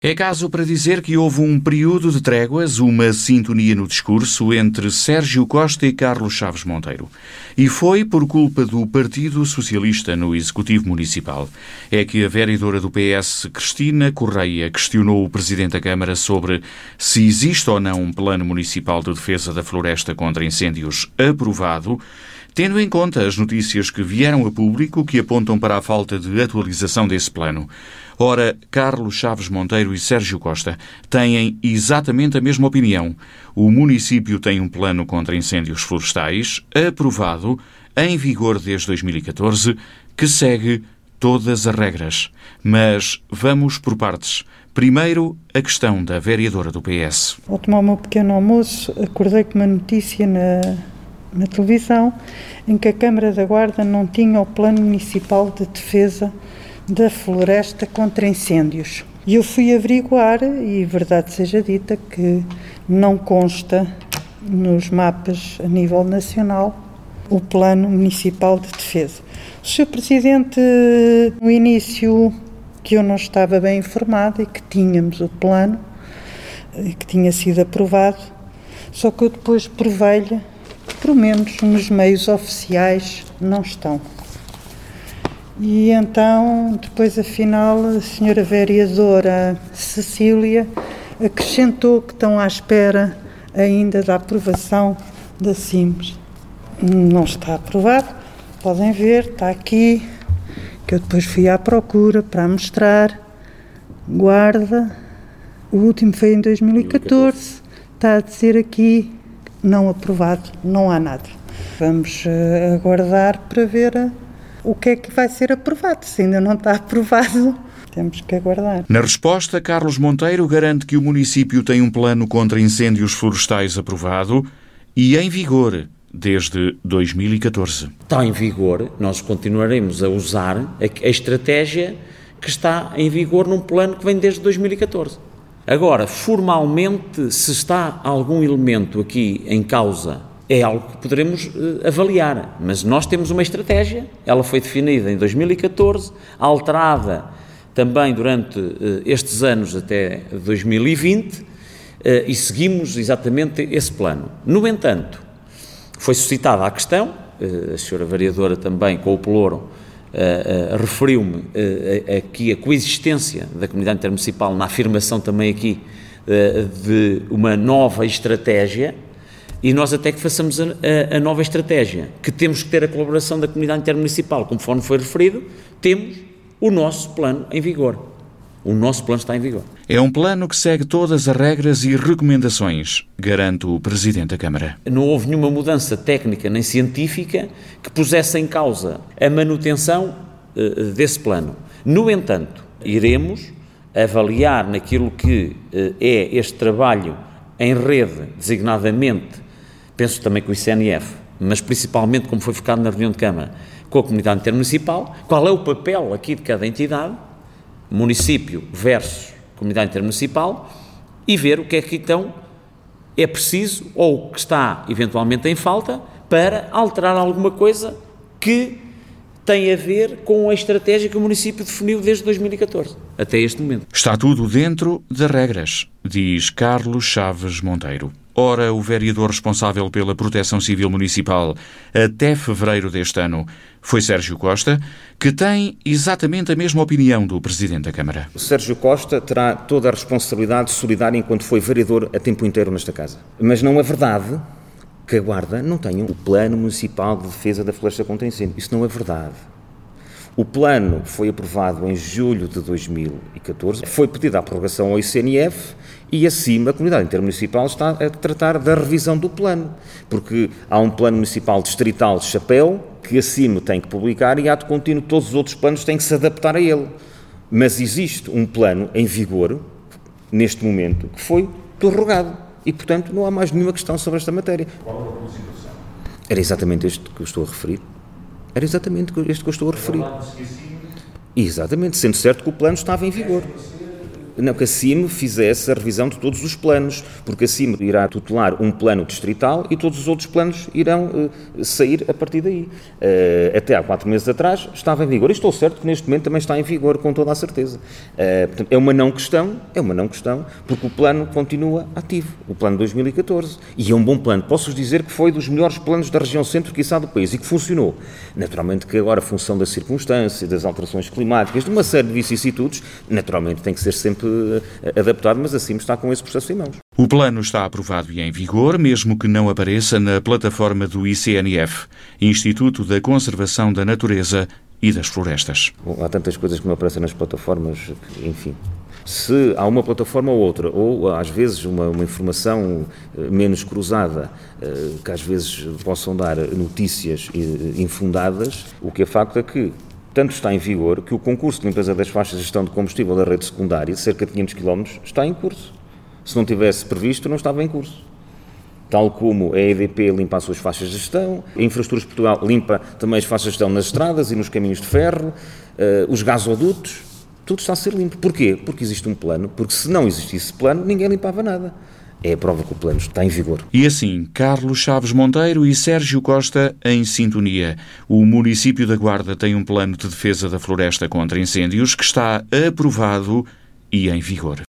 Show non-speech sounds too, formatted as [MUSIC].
É caso para dizer que houve um período de tréguas, uma sintonia no discurso entre Sérgio Costa e Carlos Chaves Monteiro. E foi por culpa do Partido Socialista no Executivo Municipal. É que a vereadora do PS, Cristina Correia, questionou o Presidente da Câmara sobre se existe ou não um plano municipal de defesa da floresta contra incêndios aprovado tendo em conta as notícias que vieram a público que apontam para a falta de atualização desse plano. Ora, Carlos Chaves Monteiro e Sérgio Costa têm exatamente a mesma opinião. O município tem um plano contra incêndios florestais aprovado, em vigor desde 2014, que segue todas as regras. Mas vamos por partes. Primeiro, a questão da vereadora do PS. Ao tomar o meu pequeno almoço, acordei com uma notícia na, na televisão em que a Câmara da Guarda não tinha o Plano Municipal de Defesa da Floresta contra Incêndios. E eu fui averiguar, e verdade seja dita, que não consta nos mapas a nível nacional o Plano Municipal de Defesa. O Sr. Presidente, no início, que eu não estava bem informada e que tínhamos o plano, que tinha sido aprovado, só que eu depois provei-lhe menos nos meios oficiais, não estão. E então, depois, afinal, a senhora vereadora Cecília acrescentou que estão à espera ainda da aprovação da CIMS. Não está aprovado, podem ver, está aqui, que eu depois fui à procura para mostrar. Guarda, o último foi em 2014, está a dizer aqui não aprovado, não há nada. Vamos uh, aguardar para ver uh, o que é que vai ser aprovado. Se ainda não está [LAUGHS] aprovado, temos que aguardar. Na resposta, Carlos Monteiro garante que o município tem um plano contra incêndios florestais aprovado e em vigor desde 2014. Está em vigor, nós continuaremos a usar a estratégia que está em vigor num plano que vem desde 2014. Agora, formalmente, se está algum elemento aqui em causa, é algo que poderemos uh, avaliar, mas nós temos uma estratégia, ela foi definida em 2014, alterada também durante uh, estes anos até 2020, uh, eh, e seguimos exatamente esse plano. No entanto, foi suscitada a questão, a senhora vereadora também com o Pelouro Uh, uh, referiu-me uh, aqui a coexistência da comunidade intermunicipal na afirmação também aqui de uma nova estratégia e nós até que façamos a, a, a, nova estratégia, que temos que ter a colaboração da comunidade intermunicipal, conforme foi referido, temos o nosso plano em vigor. O nosso plano está em vigor. É um plano que segue todas as regras e recomendações, garante o Presidente da Câmara. Não houve nenhuma mudança técnica nem científica que pusesse em causa a manutenção uh, desse plano. No entanto, iremos avaliar naquilo que uh, é este trabalho em rede, designadamente, penso também com o ICNF, mas principalmente como foi focado na reunião de Câmara, com a comunidade intermunicipal, qual é o papel aqui de cada entidade município versus comunidade intermunicipal e ver o que é que então é preciso ou que está eventualmente em falta para alterar alguma coisa que tem a ver com a estratégia que o município definiu desde 2014 até este momento. Está tudo dentro das regras, diz Carlos Chaves Monteiro. Ora, o vereador responsável pela Proteção Civil Municipal até fevereiro deste ano foi Sérgio Costa, que tem exatamente a mesma opinião do Presidente da Câmara. O Sérgio Costa terá toda a responsabilidade solidária enquanto foi vereador a tempo inteiro nesta casa. Mas não é verdade que a Guarda não tenha o Plano Municipal de Defesa da Floresta contra Incêndio. Isso não é verdade. O plano foi aprovado em julho de 2014, foi pedida a prorrogação ao ICNF e acima a comunidade intermunicipal está a tratar da revisão do plano, porque há um plano municipal distrital de chapéu que acima tem que publicar e de contínuo todos os outros planos têm que se adaptar a ele. Mas existe um plano em vigor neste momento que foi prorrogado e portanto não há mais nenhuma questão sobre esta matéria. Qual a situação? Era exatamente este que eu estou a referir. Era exatamente este que eu estou a referir. Exatamente, sendo certo que o plano estava em vigor. Não, que a CIM fizesse a revisão de todos os planos, porque a CIM irá tutelar um plano distrital e todos os outros planos irão uh, sair a partir daí. Uh, até há quatro meses atrás estava em vigor. E estou certo que neste momento também está em vigor, com toda a certeza. Uh, portanto, é uma não questão, é uma não questão, porque o plano continua ativo, o plano 2014. E é um bom plano. Posso-vos dizer que foi dos melhores planos da região centro, quiçá, do país, e que funcionou. Naturalmente que agora, função da circunstância, das alterações climáticas, de uma série de vicissitudes, naturalmente tem que ser sempre adaptado, mas assim está com esse processo em mãos. O plano está aprovado e em vigor, mesmo que não apareça na plataforma do ICNF, Instituto da Conservação da Natureza e das Florestas. Bom, há tantas coisas que não aparecem nas plataformas, enfim. Se há uma plataforma ou outra, ou às vezes uma, uma informação eh, menos cruzada, eh, que às vezes possam dar notícias infundadas, o que é facto é que tanto está em vigor que o concurso de limpeza das faixas de gestão de combustível da rede secundária, de cerca de 500 km, está em curso. Se não tivesse previsto, não estava em curso. Tal como a EDP limpa as suas faixas de gestão, a Infraestruturas Portugal limpa também as faixas de gestão nas estradas e nos caminhos de ferro, uh, os gasodutos, tudo está a ser limpo. Porquê? Porque existe um plano, porque se não existisse plano, ninguém limpava nada é a prova que o plano está em vigor. E assim, Carlos Chaves Monteiro e Sérgio Costa em sintonia. O município da Guarda tem um plano de defesa da floresta contra incêndios que está aprovado e em vigor.